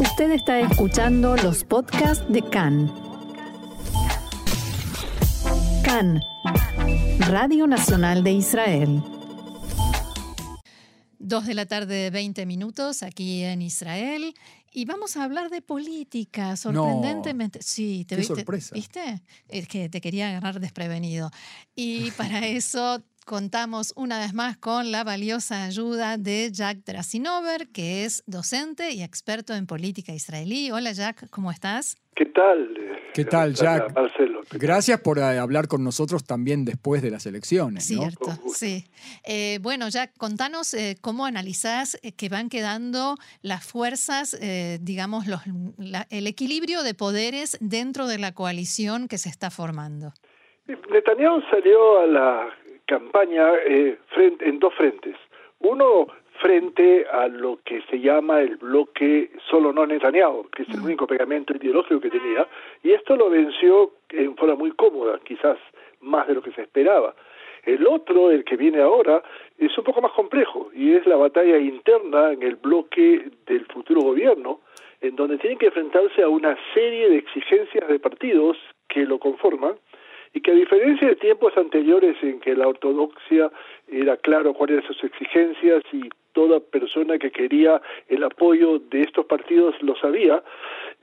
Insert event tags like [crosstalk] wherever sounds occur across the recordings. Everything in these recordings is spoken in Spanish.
Usted está escuchando los podcasts de CAN. CAN, Radio Nacional de Israel. Dos de la tarde, 20 minutos aquí en Israel. Y vamos a hablar de política, sorprendentemente. Sí, te Qué sorpresa. ¿Viste? Es que te quería agarrar desprevenido. Y para [laughs] eso contamos una vez más con la valiosa ayuda de Jack Drasinover, que es docente y experto en política israelí. Hola Jack, ¿cómo estás? ¿Qué tal? ¿Qué tal, Jack? Gracias por eh, hablar con nosotros también después de las elecciones. Cierto, sí. Eh, bueno, Jack, contanos eh, cómo analizás que van quedando las fuerzas, digamos, los, el equilibrio de poderes dentro de la coalición que se está formando. Netanyahu salió a la campaña eh, en dos frentes. Uno, frente a lo que se llama el bloque solo no Netanyahu, que es el mm. único pegamento ideológico que tenía, y esto lo venció en forma muy cómoda, quizás más de lo que se esperaba. El otro, el que viene ahora, es un poco más complejo y es la batalla interna en el bloque del futuro gobierno, en donde tienen que enfrentarse a una serie de exigencias de partidos que lo conforman y que a diferencia de tiempos anteriores en que la ortodoxia era claro cuáles eran sus exigencias y toda persona que quería el apoyo de estos partidos lo sabía,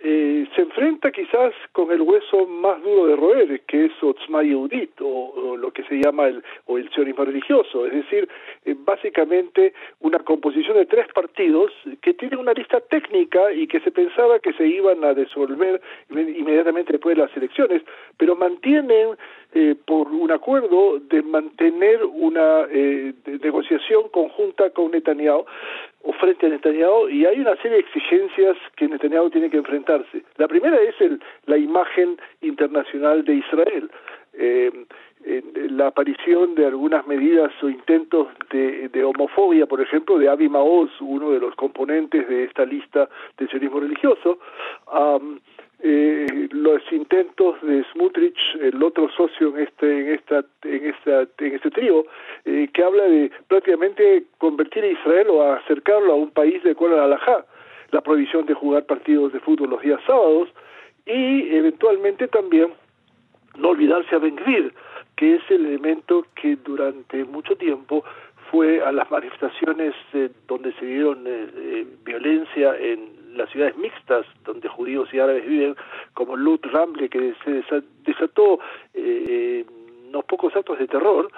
eh, se enfrenta quizás con el hueso más duro de roer, que es Otzma Yehudit, o, lo que se llama el, o el sionismo religioso, es decir, eh, básicamente una composición de tres partidos que tienen una lista técnica y que se pensaba que se iban a disolver inmediatamente después de las elecciones, pero mantienen eh, por un acuerdo de mantener una eh, negociación conjunta con Netanyahu o frente a Netanyahu y hay una serie de exigencias que Netanyahu tiene que enfrentarse. La primera es el, la imagen internacional de Israel. Eh, la aparición de algunas medidas o intentos de, homofobia, por ejemplo, de Avi Maoz, uno de los componentes de esta lista de sionismo religioso, eh, los intentos de Smutrich, el otro socio en este en esta en esta en este trío, eh, que habla de prácticamente convertir a Israel o acercarlo a un país de cual alajá, la prohibición de jugar partidos de fútbol los días sábados y eventualmente también no olvidarse a Ben que es el elemento que durante mucho tiempo fue a las manifestaciones eh, donde se dieron eh, violencia en las ciudades mixtas donde judíos y árabes viven, como Lut Ramble, que se desató eh, unos pocos actos de terror,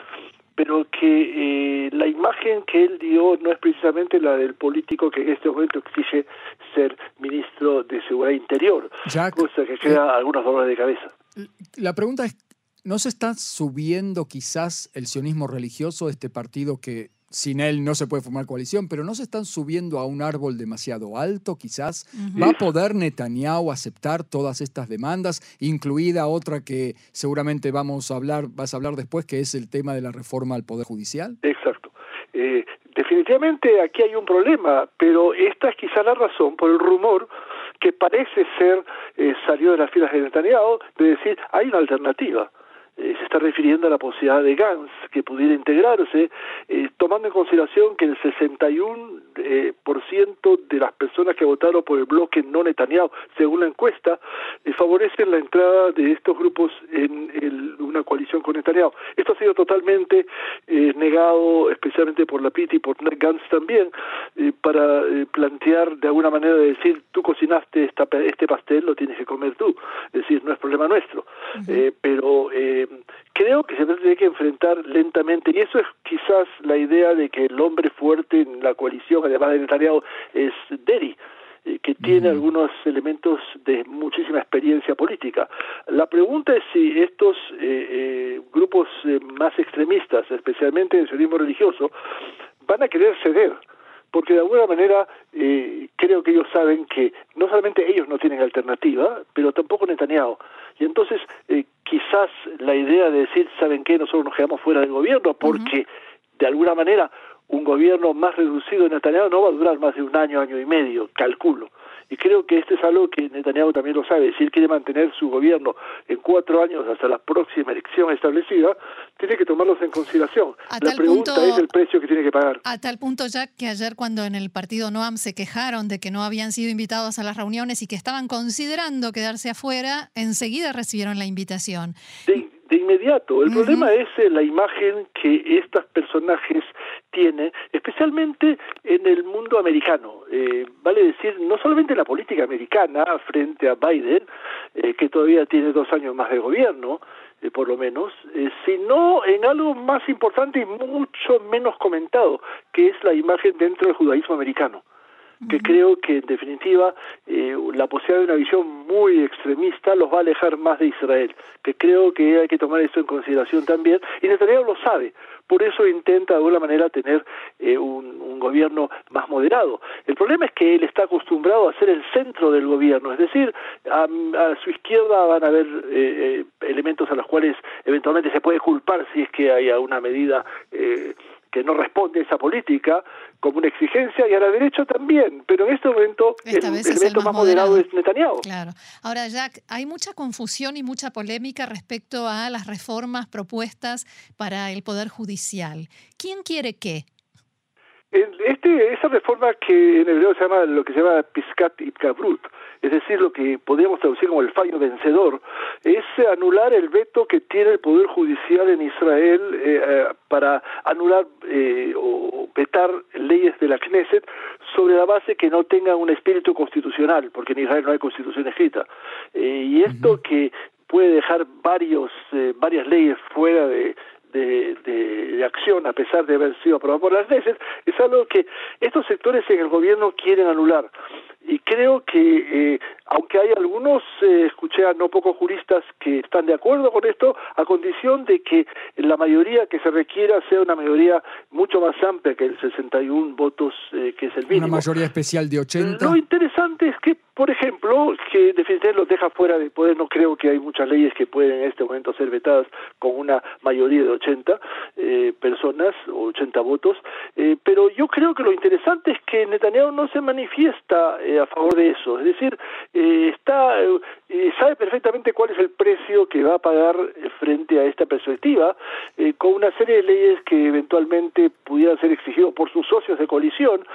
pero que eh, la imagen que él dio no es precisamente la del político que en este momento exige ser ministro de Seguridad Interior, cosa que crea eh, algunos dolores de cabeza. La pregunta es, ¿no se está subiendo quizás el sionismo religioso, este partido que sin él no se puede formar coalición, pero no se están subiendo a un árbol demasiado alto, quizás. ¿Va a poder Netanyahu aceptar todas estas demandas, incluida otra que seguramente vamos a hablar, vas a hablar después, que es el tema de la reforma al Poder Judicial? Exacto. Eh, definitivamente aquí hay un problema, pero esta es quizá la razón por el rumor que parece ser eh, salió de las filas de Netanyahu de decir hay una alternativa eh, se está refiriendo a la posibilidad de Gans que pudiera integrarse, eh, tomando en consideración que el 61% eh, por ciento de las personas que votaron por el bloque no Netanyahu, según la encuesta, favorecen la entrada de estos grupos en una coalición con Netanyahu. Esto ha sido totalmente negado, especialmente por la PIT y por Gans también, para plantear de alguna manera de decir, tú cocinaste esta, este pastel, lo tienes que comer tú. Es decir, no es problema nuestro. pero creo que se tiene que enfrentar lentamente, y eso es quizás la idea de que el hombre fuerte en la coalición, además del Netanyahu, es Deri eh, que tiene algunos elementos de muchísima experiencia política. La pregunta es si estos eh, eh, grupos más extremistas, especialmente el sionismo religioso, van a querer ceder porque de alguna manera eh, creo que ellos saben que no solamente ellos no tienen alternativa, pero tampoco Netanyahu. Y entonces eh, quizás la idea de decir, ¿saben qué? Nosotros nos quedamos fuera del gobierno porque de alguna manera un gobierno más reducido en Netanyahu no va a durar más de un año, año y medio, calculo. Y creo que esto es algo que Netanyahu también lo sabe. Si él quiere mantener su gobierno en cuatro años hasta la próxima elección establecida, tiene que tomarlos en consideración. la pregunta es el precio que tiene que pagar. A tal punto, ya que ayer cuando en el partido Noam se quejaron de que no habían sido invitados a las reuniones y que estaban considerando quedarse afuera, enseguida recibieron la invitación. Sí de inmediato. El problema es eh, la imagen que estos personajes tienen, especialmente en el mundo americano. Eh, vale decir, no solamente en la política americana frente a Biden, eh, que todavía tiene dos años más de gobierno, por lo menos, sino en algo más importante y mucho menos comentado, que es la imagen dentro del judaísmo americano que creo que en definitiva eh, la posibilidad de una visión muy extremista los va a alejar más de Israel, que creo que hay que tomar esto en consideración también, y Netanyahu lo sabe, por eso intenta de alguna manera tener eh, un, gobierno más moderado. El problema es que él está acostumbrado a ser el centro del gobierno, es decir, a, su izquierda van a haber eh, elementos a los cuales eventualmente se puede culpar si es que hay una medida que no responde a esa política como una exigencia y a la derecha también, pero en este momento el elemento más, moderado. es Netanyahu. Claro. Ahora, Jack, hay mucha confusión y mucha polémica respecto a las reformas propuestas para el Poder Judicial. ¿Quién quiere qué? Este, esa reforma que en hebreo se llama lo que se llama Piscat Itkabrut, es decir, lo que podríamos traducir como el fallo vencedor, es anular el veto que tiene el Poder Judicial en Israel eh, eh, para anular eh, o vetar leyes de la Knesset sobre la base que no tengan un espíritu constitucional, porque en Israel no hay constitución escrita. y esto que puede dejar varios, varias leyes fuera de, de, acción a pesar de haber sido aprobado por las leyes, es algo que estos sectores en el gobierno quieren anular. Y creo que, eh, aunque hay algunos, eh, escuché a no pocos juristas que están de acuerdo con esto, a condición de que la mayoría que se requiera sea una mayoría mucho más amplia que el 61 votos, eh, que es el mínimo. Una mayoría especial de 80. Lo interesante es que por ejemplo, que definitivamente los deja fuera de poder. No creo que hay muchas leyes que pueden en este momento ser vetadas con una mayoría de 80 eh, personas o 80 votos. Eh, pero yo creo que lo interesante es que Netanyahu no se manifiesta eh, a favor de eso. Es decir, está sabe perfectamente cuál es el precio que va a pagar frente a esta perspectiva, con una serie de leyes que eventualmente pudieran ser exigidas por sus socios de coalición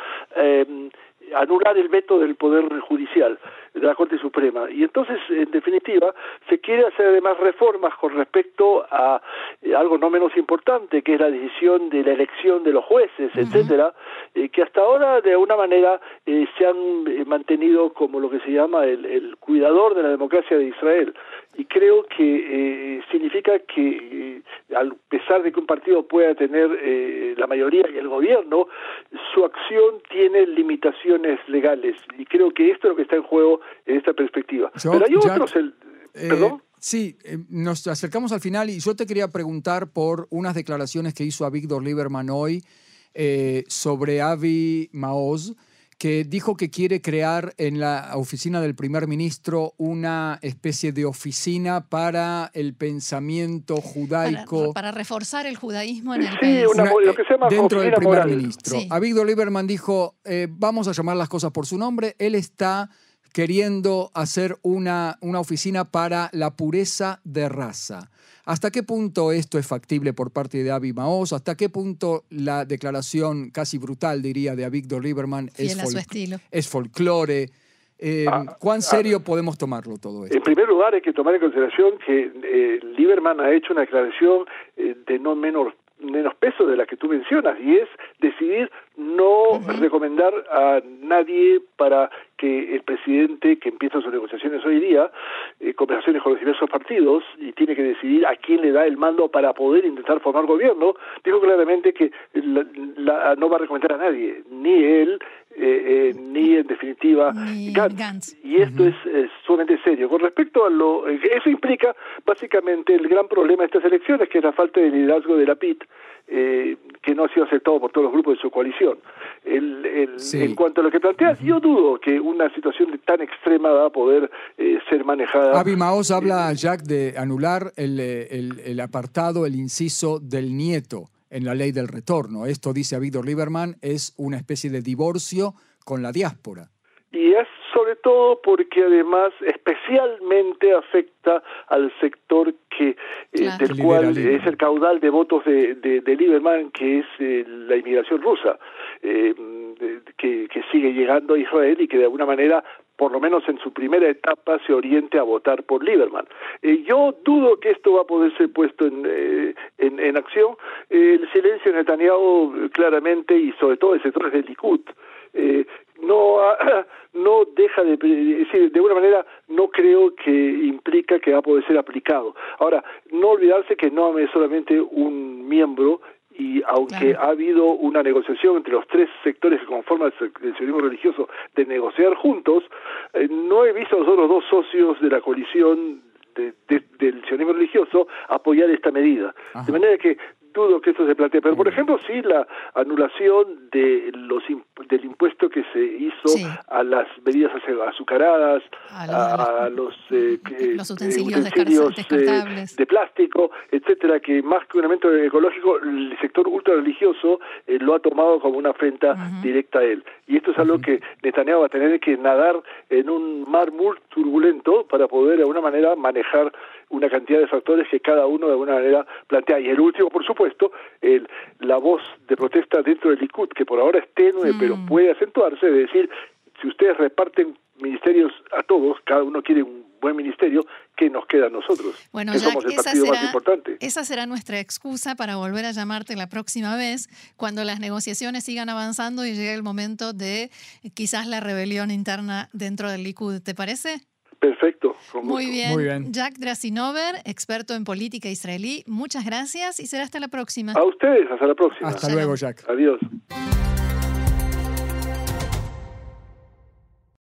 anular el veto del Poder Judicial, de la Corte Suprema. Y entonces, en definitiva, se quiere hacer además reformas con respecto a eh, algo no menos importante, que es la decisión de la elección de los jueces, etcétera, eh, que hasta ahora, de alguna manera, eh, se han mantenido como lo que se llama el, cuidador de la democracia de Israel. Y creo que significa que, a pesar de que un partido pueda tener la mayoría y el gobierno, su acción tiene limitaciones legales. Y creo que esto es lo que está en juego en esta perspectiva. Pero hay otros... Eh, ¿Perdón? Sí, eh, nos acercamos al final y yo te quería preguntar por unas declaraciones que hizo a Víctor Lieberman hoy eh, sobre Avi Maoz, que dijo que quiere crear en la oficina del primer ministro una especie de oficina para el pensamiento judaico. Para, reforzar el judaísmo en el país. lo que se llama dentro del primer ministro. A Víctor Lieberman dijo, vamos a llamar las cosas por su nombre, él está queriendo hacer una, una oficina para la pureza de raza. ¿Hasta qué punto esto es factible por parte de Avi Maoz? ¿Hasta qué punto la declaración casi brutal, diría, de Avigdor Lieberman es, es folclore? Eh, ah, ¿Cuán ah. serio podemos tomarlo todo esto? En primer lugar, hay que tomar en consideración que eh, Lieberman ha hecho una declaración eh, de no menor menos peso de la que tú mencionas y es decidir no recomendar a nadie para que el presidente que empieza sus negociaciones hoy día, eh, conversaciones con los diversos partidos y tiene que decidir a quién le da el mando para poder intentar formar gobierno, dijo claramente que no va a recomendar a nadie, ni él, eh, eh, ni en definitiva Gantz. Y esto es, sumamente serio. Con respecto a lo eso implica básicamente el gran problema de estas elecciones, que es la falta de liderazgo de la PIT, eh, que no ha sido aceptado por todos los grupos de su coalición. El, En cuanto a lo que planteas, yo dudo que una situación tan extrema va a poder ser manejada. Avi Maos habla, Jack, de anular el, el apartado, el inciso del nieto en la ley del retorno. Esto, dice a Víctor Lieberman, es una especie de divorcio con la diáspora. y es sobre todo porque además especialmente afecta al sector que eh, del cual es el caudal de votos de, de, Lieberman, que es eh, la inmigración rusa, eh, que, que sigue llegando a Israel y que de alguna manera por lo menos en su primera etapa, se oriente a votar por Lieberman. yo dudo que esto va a poder ser puesto en, en, en, acción. el silencio de Netanyahu claramente, y sobre todo el sector del Likud, no [clears throat] no deja de decir de alguna manera no creo que implica que va a poder ser aplicado ahora no olvidarse que no es solamente un miembro y aunque ha habido una negociación entre los tres sectores que conforman el sionismo religioso de negociar juntos, eh, no he visto a los otros dos socios de la coalición del sionismo religioso apoyar esta medida. De manera que dudo que esto se plantee, pero por ejemplo sí la anulación de los del impuesto que se hizo a las bebidas azucaradas, a, los, eh, los utensilios, eh, de plástico, etcétera, que más que un elemento ecológico, el sector ultrarreligioso eh, lo ha tomado como una afrenta directa a él. Y esto es algo que Netanyahu va a tener que nadar en un mar muy turbulento para poder de alguna manera manejar una cantidad de factores que cada uno de alguna manera plantea. Y el último, por supuesto, el, la voz de protesta dentro del Likud, que por ahora es tenue, pero mm. puede acentuarse, de decir, si ustedes reparten ministerios a todos, cada uno quiere un buen ministerio, ¿qué nos queda a nosotros? Bueno, que somos el partido será, más importante. Esa será nuestra excusa para volver a llamarte la próxima vez, cuando las negociaciones sigan avanzando y llegue el momento de quizás la rebelión interna dentro del Likud. ¿Te parece? Perfecto. Muy bien. Jack Drasinover, experto en política israelí, muchas gracias y será hasta la próxima. A ustedes, hasta la próxima. Hasta luego, Jack. Adiós.